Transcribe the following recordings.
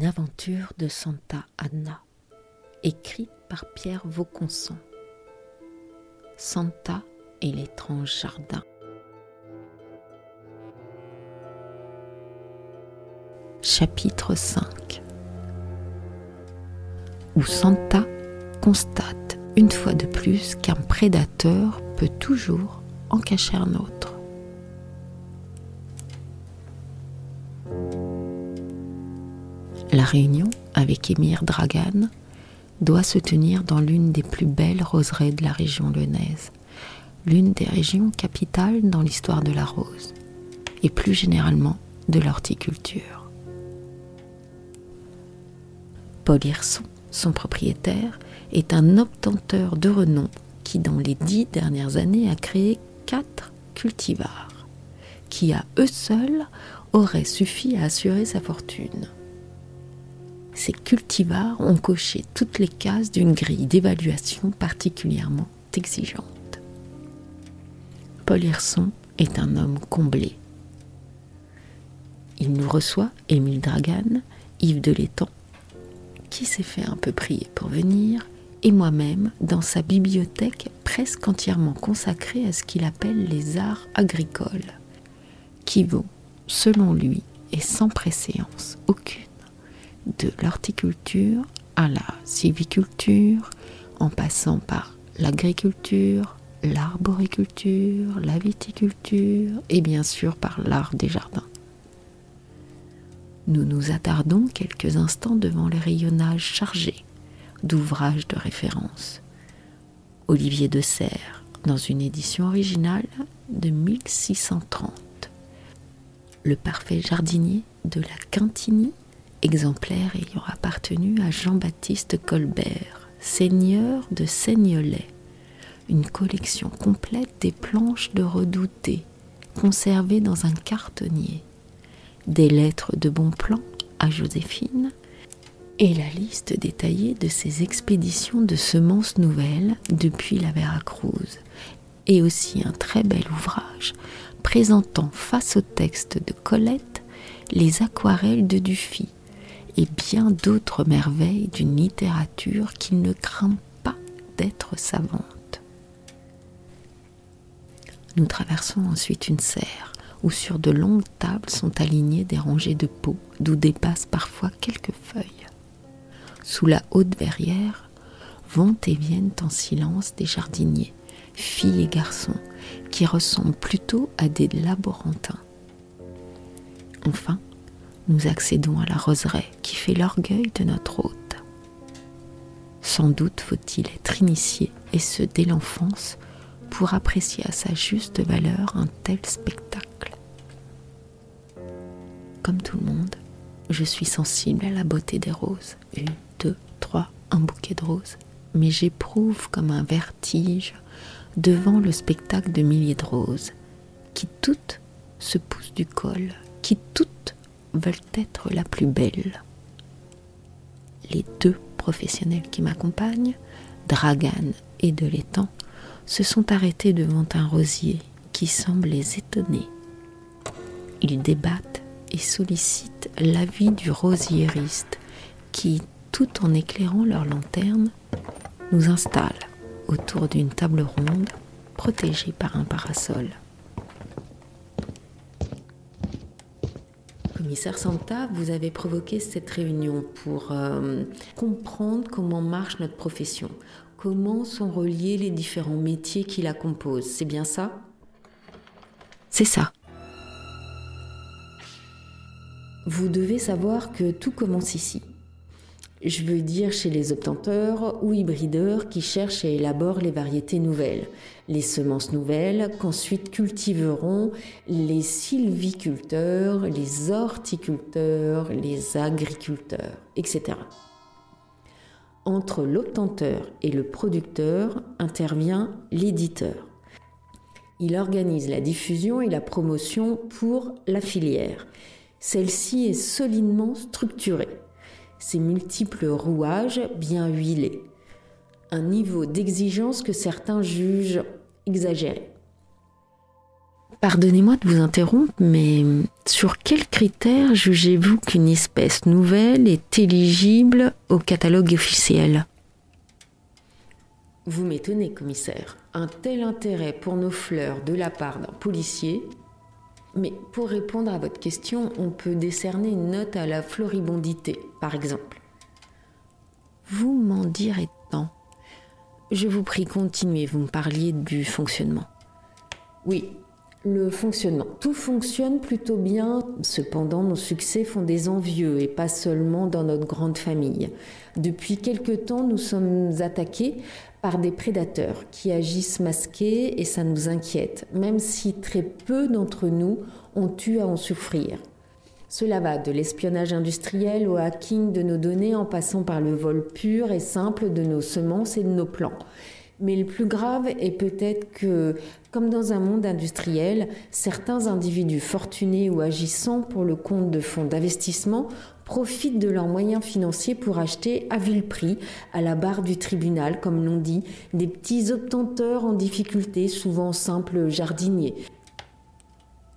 Une aventure de Santa Anna, écrite par Pierre Vauconson. Santa et l'étrange jardin. Chapitre 5 Où Santa constate une fois de plus qu'un prédateur peut toujours en cacher un autre. La réunion avec Émir Dragan doit se tenir dans l'une des plus belles roseraies de la région lyonnaise, l'une des régions capitales dans l'histoire de la rose, et plus généralement de l'horticulture. Paul Hirson, son propriétaire, est un obtenteur de renom qui, dans les dix dernières années, a créé quatre cultivars, qui à eux seuls auraient suffi à assurer sa fortune ces cultivars ont coché toutes les cases d'une grille d'évaluation particulièrement exigeante. Paul Hirson est un homme comblé. Il nous reçoit, Émile Dragan, Yves Delétang, qui s'est fait un peu prier pour venir, et moi-même dans sa bibliothèque presque entièrement consacrée à ce qu'il appelle les arts agricoles, qui vaut, selon lui, et sans préséance aucune, de l'horticulture à la sylviculture, en passant par l'agriculture, l'arboriculture, la viticulture et bien sûr par l'art des jardins. Nous nous attardons quelques instants devant les rayonnages chargés d'ouvrages de référence. Olivier de Serres, dans une édition originale de 1630. Le parfait jardinier de la Quintinie exemplaire ayant appartenu à Jean-Baptiste Colbert, seigneur de Seignelay, une collection complète des planches de redouté, conservées dans un cartonnier, des lettres de bon plan à Joséphine, et la liste détaillée de ses expéditions de semences nouvelles depuis la Veracruz, et aussi un très bel ouvrage présentant face au texte de Colette les aquarelles de Dufy, et bien d'autres merveilles d'une littérature qui ne craint pas d'être savante. Nous traversons ensuite une serre où sur de longues tables sont alignées des rangées de pots d'où dépassent parfois quelques feuilles. Sous la haute verrière vont et viennent en silence des jardiniers, filles et garçons, qui ressemblent plutôt à des laborantins. Enfin, nous accédons à la roseraie qui fait l'orgueil de notre hôte. Sans doute faut-il être initié, et ce dès l'enfance, pour apprécier à sa juste valeur un tel spectacle. Comme tout le monde, je suis sensible à la beauté des roses. Une, deux, trois, un bouquet de roses. Mais j'éprouve comme un vertige devant le spectacle de milliers de roses, qui toutes se poussent du col, qui toutes veulent être la plus belle. Les deux professionnels qui m'accompagnent, Dragan et Delétang, se sont arrêtés devant un rosier qui semble les étonner. Ils débattent et sollicitent l'avis du rosiériste qui, tout en éclairant leur lanterne, nous installe autour d'une table ronde protégée par un parasol. Commissaire Santa, vous avez provoqué cette réunion pour euh, comprendre comment marche notre profession, comment sont reliés les différents métiers qui la composent. C'est bien ça? C'est ça. Vous devez savoir que tout commence ici. Je veux dire chez les obtenteurs ou hybrideurs qui cherchent et élaborent les variétés nouvelles, les semences nouvelles qu'ensuite cultiveront les sylviculteurs, les horticulteurs, les agriculteurs, etc. Entre l'obtenteur et le producteur intervient l'éditeur. Il organise la diffusion et la promotion pour la filière. Celle-ci est solidement structurée ses multiples rouages bien huilés. Un niveau d'exigence que certains jugent exagéré. Pardonnez-moi de vous interrompre, mais sur quels critères jugez-vous qu'une espèce nouvelle est éligible au catalogue officiel? Vous m'étonnez, commissaire. Un tel intérêt pour nos fleurs de la part d'un policier. Mais pour répondre à votre question, on peut décerner une note à la floribondité, par exemple. Vous m'en direz tant. Je vous prie, continuez, vous me parliez du fonctionnement. Oui, le fonctionnement. Tout fonctionne plutôt bien, cependant nos succès font des envieux et pas seulement dans notre grande famille. Depuis quelque temps, nous sommes attaqués par des prédateurs qui agissent masqués et ça nous inquiète, même si très peu d'entre nous ont eu à en souffrir. Cela va de l'espionnage industriel au hacking de nos données en passant par le vol pur et simple de nos semences et de nos plants. Mais le plus grave est peut-être que, comme dans un monde industriel, certains individus fortunés ou agissant pour le compte de fonds d'investissement profitent de leurs moyens financiers pour acheter à vil prix, à la barre du tribunal, comme l'on dit, des petits obtenteurs en difficulté, souvent simples jardiniers.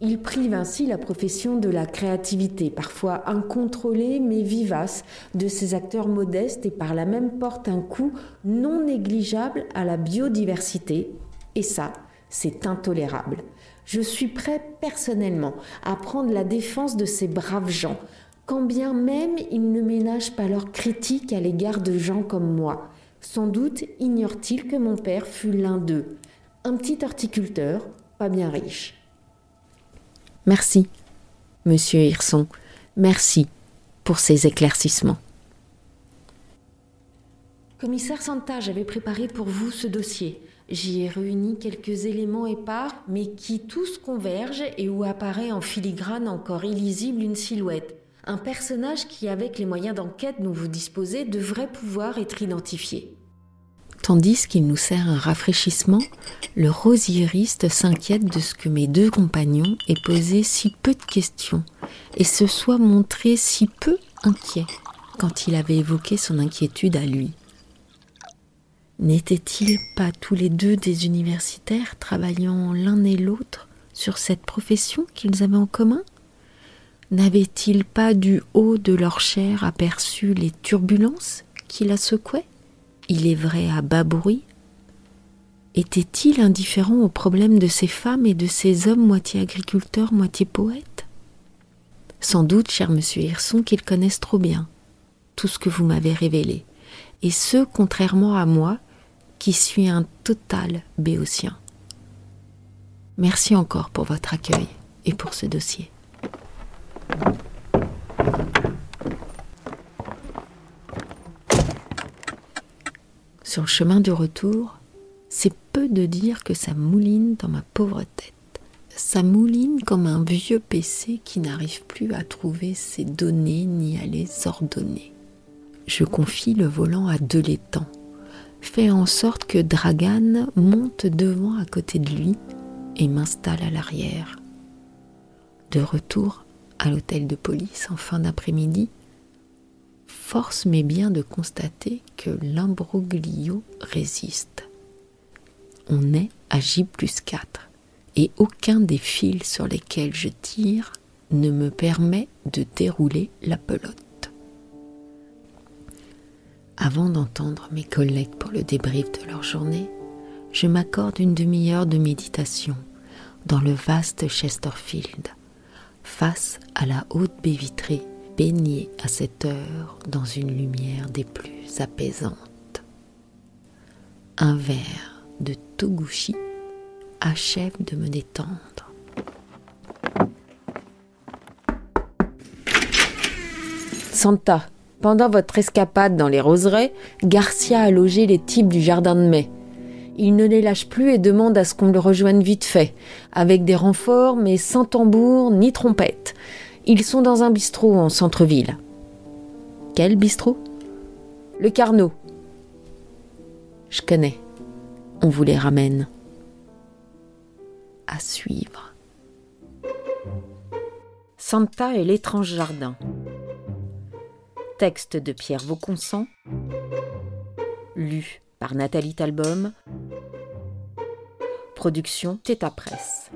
Il prive ainsi la profession de la créativité, parfois incontrôlée mais vivace, de ces acteurs modestes et par la même porte un coût non négligeable à la biodiversité. Et ça, c'est intolérable. Je suis prêt personnellement à prendre la défense de ces braves gens, quand bien même ils ne ménagent pas leurs critiques à l'égard de gens comme moi. Sans doute ignore-t-il que mon père fut l'un d'eux, un petit horticulteur, pas bien riche. Merci, monsieur Hirson, merci pour ces éclaircissements. Commissaire Santa, j'avais préparé pour vous ce dossier. J'y ai réuni quelques éléments épars, mais qui tous convergent et où apparaît en filigrane encore illisible une silhouette. Un personnage qui, avec les moyens d'enquête dont vous disposez, devrait pouvoir être identifié. Tandis qu'il nous sert un rafraîchissement, le rosiériste s'inquiète de ce que mes deux compagnons aient posé si peu de questions et se soient montrés si peu inquiets quand il avait évoqué son inquiétude à lui. N'étaient-ils pas tous les deux des universitaires travaillant l'un et l'autre sur cette profession qu'ils avaient en commun? N'avaient-ils pas du haut de leur chair aperçu les turbulences qui la secouaient? Il est vrai à bas bruit Était-il indifférent aux problèmes de ces femmes et de ces hommes moitié agriculteurs, moitié poètes? Sans doute, cher monsieur Hirson, qu'ils connaissent trop bien tout ce que vous m'avez révélé, et ce, contrairement à moi, qui suis un total béotien. Merci encore pour votre accueil et pour ce dossier. Sur le chemin du retour, c'est peu de dire que ça mouline dans ma pauvre tête. Ça mouline comme un vieux PC qui n'arrive plus à trouver ses données ni à les ordonner. Je confie le volant à deux l'étang, fais en sorte que Dragan monte devant à côté de lui et m'installe à l'arrière. De retour à l'hôtel de police en fin d'après-midi, force m'est bien de constater que l'imbroglio résiste. On est à J plus 4 et aucun des fils sur lesquels je tire ne me permet de dérouler la pelote. Avant d'entendre mes collègues pour le débrief de leur journée, je m'accorde une demi-heure de méditation dans le vaste Chesterfield, face à la haute baie vitrée baigné à cette heure dans une lumière des plus apaisantes. Un verre de Toguchi achève de me détendre. Santa, pendant votre escapade dans les roseraies, Garcia a logé les types du jardin de mai. Il ne les lâche plus et demande à ce qu'on le rejoigne vite fait, avec des renforts mais sans tambour ni trompette. Ils sont dans un bistrot en centre-ville. Quel bistrot? Le Carnot. Je connais. On vous les ramène. À suivre. Santa et l'étrange jardin. Texte de Pierre Vauconsant. Lu par Nathalie Talbom. Production Theta Presse.